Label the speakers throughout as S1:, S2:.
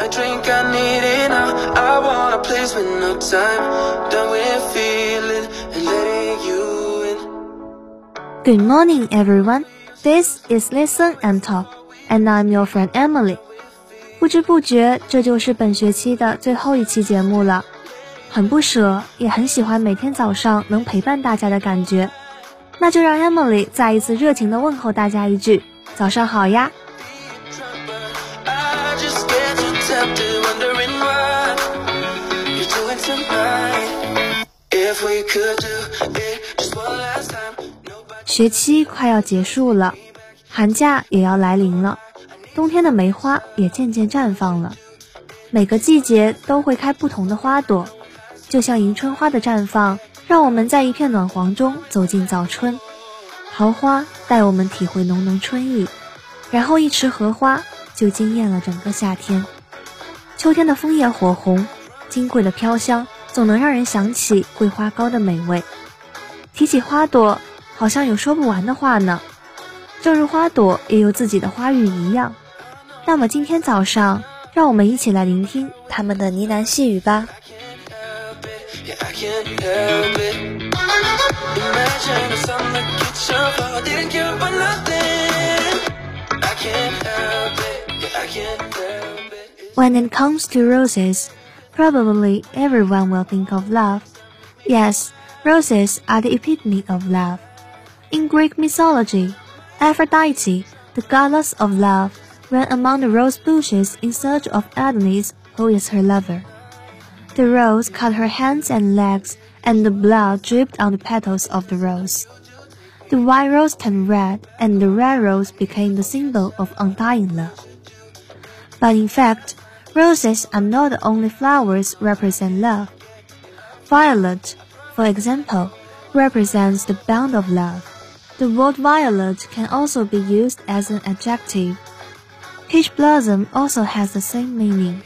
S1: a drink, I need it now. I want a place with no time. Done with feeling and letting you in.
S2: Good morning, everyone. This is Listen and Talk, and I'm your friend Emily. 不知不觉，这就是本学期的最后一期节目了。很不舍，也很喜欢每天早上能陪伴大家的感觉。那就让 Emily 再一次热情的问候大家一句：早上好呀！学期快要结束了，寒假也要来临了，冬天的梅花也渐渐绽放了。每个季节都会开不同的花朵，就像迎春花的绽放，让我们在一片暖黄中走进早春。桃花带我们体会浓浓春意，然后一池荷花就惊艳了整个夏天。秋天的枫叶火红，金桂的飘香，总能让人想起桂花糕的美味。提起花朵。好像有说不完的话呢，正如花朵也有自己的花语一样。那么今天早上，让我们一起来聆听他们的呢喃细语吧。When it comes to roses, probably everyone will think of love. Yes, roses are the epitome of love. In Greek mythology, Aphrodite, the goddess of love, ran among the rose bushes in search of Adonis, who is her lover. The rose cut her hands and legs, and the blood dripped on the petals of the rose. The white rose turned red, and the red rose became the symbol of undying love. But in fact, roses are not the only flowers represent love. Violet, for example, represents the bond of love. The word violet can also be used as an adjective. Peach blossom also has the same meaning.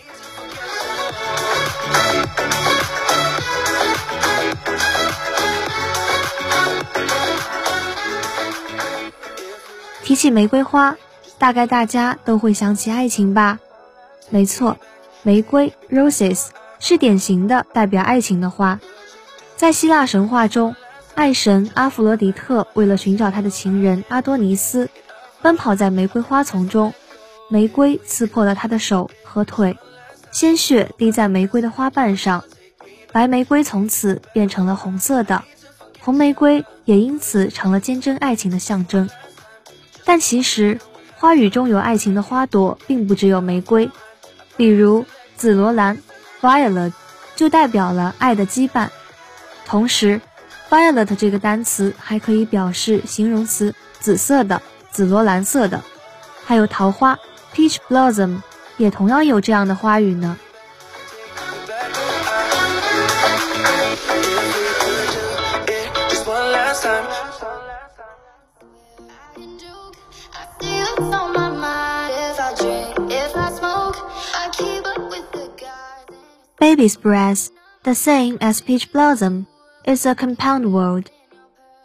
S2: 提起玫瑰花，大概大家都会想起爱情吧？ 没错，玫瑰 （roses） 是典型的代表爱情的花，在希腊神话中。爱神阿弗罗狄特为了寻找他的情人阿多尼斯，奔跑在玫瑰花丛中，玫瑰刺破了他的手和腿，鲜血滴在玫瑰的花瓣上，白玫瑰从此变成了红色的，红玫瑰也因此成了坚贞爱情的象征。但其实，花语中有爱情的花朵并不只有玫瑰，比如紫罗兰 （violet） 就代表了爱的羁绊，同时。Violet 这个单词还可以表示形容词，紫色的、紫罗兰色的，还有桃花 （peach blossom） 也同样有这样的花语呢。Baby's breath, the same as peach blossom. is a compound word.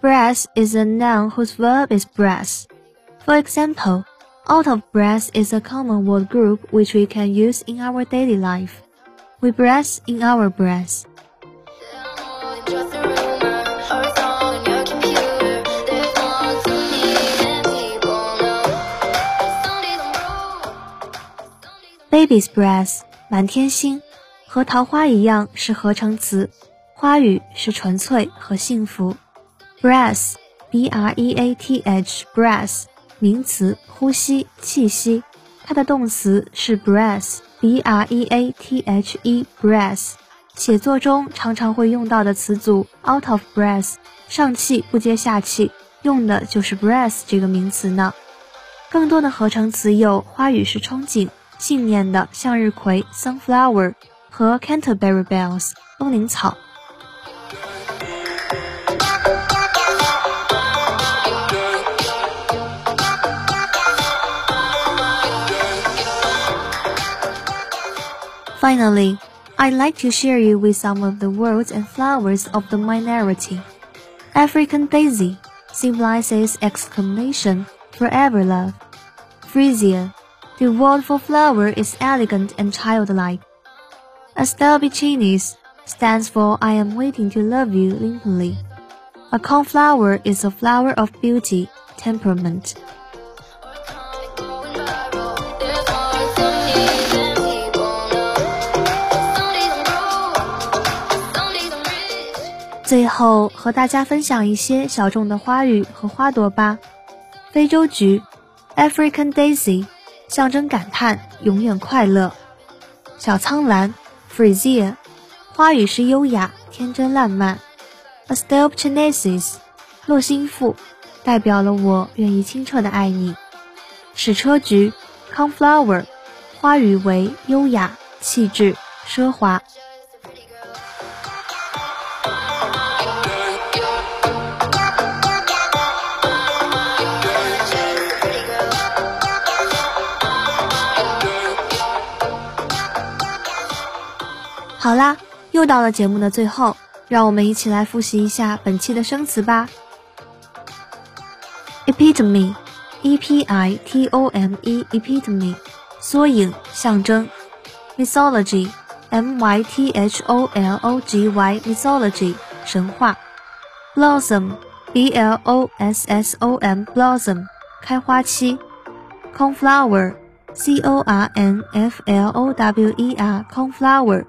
S2: Breath is a noun whose verb is breath. For example, out of breath is a common word group which we can use in our daily life. We breath in our breath. Baby's breath 满天星 和桃花一样是合成词。花语是纯粹和幸福。breath，b r e a t h，breath，名词，呼吸、气息。它的动词是 breath，b r e a t h e，breath。写作中常常会用到的词组 out of breath，上气不接下气，用的就是 breath 这个名词呢。更多的合成词有花语是憧憬、信念的向日葵 sunflower 和 Canterbury bells 风铃草。Finally, I'd like to share you with some of the words and flowers of the minority. African daisy symbolizes exclamation, forever love. Freesia, The word for flower is elegant and childlike. Astelbicinis stands for I am waiting to love you limply. A cornflower is a flower of beauty, temperament. 最后和大家分享一些小众的花语和花朵吧。非洲菊，African Daisy，象征感叹，永远快乐。小苍兰，Freesia，花语是优雅、天真、烂漫。Astelpchnesis，洛心腹，代表了我愿意清澈的爱你。矢车菊，Conflower，花语为优雅、气质、奢华。好啦，又到了节目的最后，让我们一起来复习一下本期的生词吧。epitome，e p i t o m e，epitome，缩影、象征。mythology，m y t h o l o g y，mythology，神话。blossom，b l o s s o m，blossom，开花期。Cornflower，c-o-r-n-f-l-o-w-e-r，cornflower